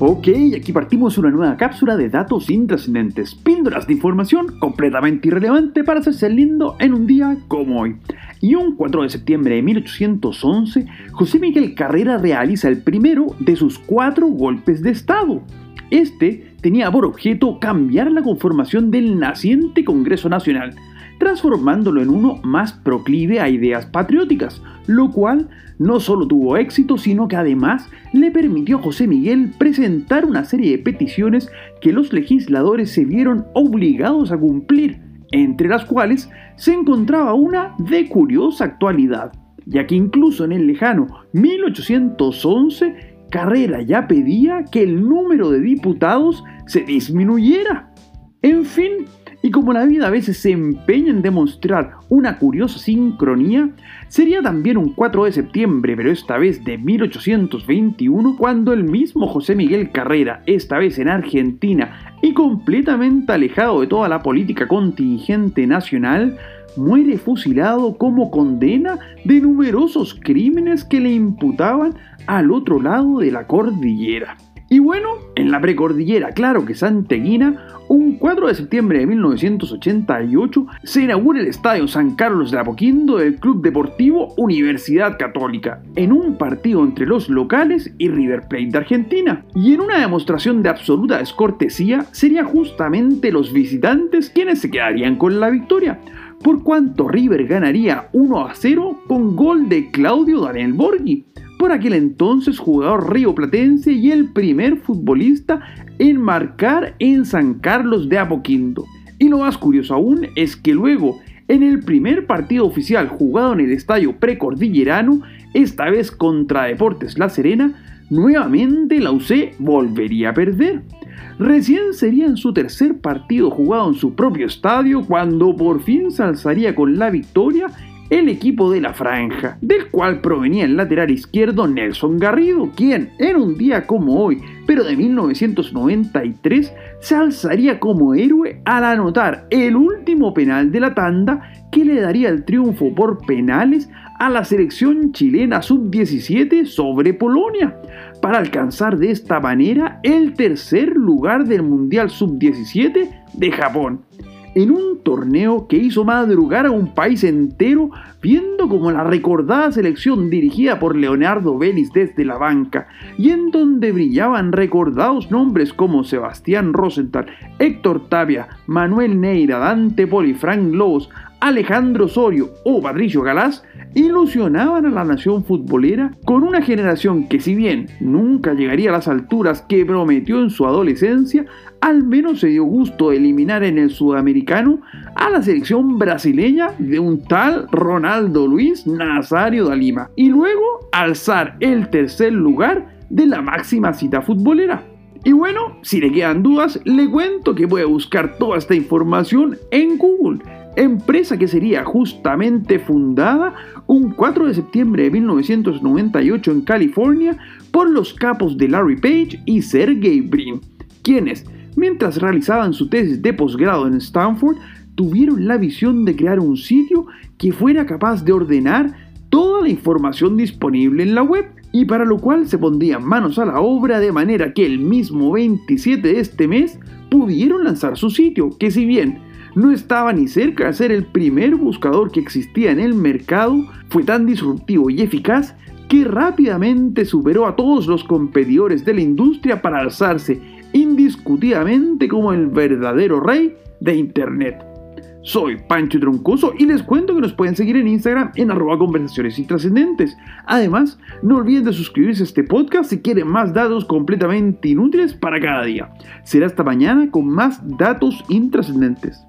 Ok, aquí partimos una nueva cápsula de datos intrascendentes, píldoras de información completamente irrelevante para hacerse lindo en un día como hoy. Y un 4 de septiembre de 1811, José Miguel Carrera realiza el primero de sus cuatro golpes de Estado. Este tenía por objeto cambiar la conformación del naciente Congreso Nacional, transformándolo en uno más proclive a ideas patrióticas, lo cual no solo tuvo éxito, sino que además le permitió a José Miguel presentar una serie de peticiones que los legisladores se vieron obligados a cumplir, entre las cuales se encontraba una de curiosa actualidad, ya que incluso en el lejano 1811 Carrera ya pedía que el número de diputados se disminuyera. En fin, y como la vida a veces se empeña en demostrar una curiosa sincronía, sería también un 4 de septiembre, pero esta vez de 1821, cuando el mismo José Miguel Carrera, esta vez en Argentina y completamente alejado de toda la política contingente nacional, muere fusilado como condena de numerosos crímenes que le imputaban al otro lado de la cordillera. Y bueno, en la precordillera, claro que Santeguina, un 4 de septiembre de 1988 se inaugura el Estadio San Carlos de Apoquindo del Club Deportivo Universidad Católica, en un partido entre los locales y River Plate de Argentina. Y en una demostración de absoluta descortesía, sería justamente los visitantes quienes se quedarían con la victoria, por cuanto River ganaría 1 a 0 con gol de Claudio Daniel Borghi por aquel entonces jugador rioplatense y el primer futbolista en marcar en San Carlos de Apoquindo. Y lo más curioso aún es que luego, en el primer partido oficial jugado en el estadio precordillerano, esta vez contra Deportes La Serena, nuevamente la UC volvería a perder. Recién sería en su tercer partido jugado en su propio estadio cuando por fin se alzaría con la victoria el equipo de la franja, del cual provenía el lateral izquierdo Nelson Garrido, quien en un día como hoy, pero de 1993, se alzaría como héroe al anotar el último penal de la tanda que le daría el triunfo por penales a la selección chilena sub-17 sobre Polonia, para alcanzar de esta manera el tercer lugar del Mundial sub-17 de Japón en un torneo que hizo madrugar a un país entero viendo como la recordada selección dirigida por Leonardo Vélez desde la banca y en donde brillaban recordados nombres como Sebastián Rosenthal, Héctor Tapia, Manuel Neira, Dante Poli, Frank Lobos, Alejandro Osorio o Patricio Galás ilusionaban a la nación futbolera con una generación que si bien nunca llegaría a las alturas que prometió en su adolescencia, al menos se dio gusto eliminar en el sudamericano a la selección brasileña de un tal Ronaldo Luis Nazario da Lima y luego alzar el tercer lugar de la máxima cita futbolera. Y bueno, si le quedan dudas, le cuento que puede buscar toda esta información en Google empresa que sería justamente fundada un 4 de septiembre de 1998 en California por los capos de Larry Page y Sergey Brin, quienes, mientras realizaban su tesis de posgrado en Stanford, tuvieron la visión de crear un sitio que fuera capaz de ordenar toda la información disponible en la web y para lo cual se pondrían manos a la obra de manera que el mismo 27 de este mes pudieron lanzar su sitio, que si bien no estaba ni cerca de ser el primer buscador que existía en el mercado, fue tan disruptivo y eficaz que rápidamente superó a todos los competidores de la industria para alzarse indiscutidamente como el verdadero rey de Internet. Soy Pancho Troncoso y les cuento que nos pueden seguir en Instagram en arroba conversaciones intrascendentes. Además, no olviden de suscribirse a este podcast si quieren más datos completamente inútiles para cada día. Será hasta mañana con más datos intrascendentes.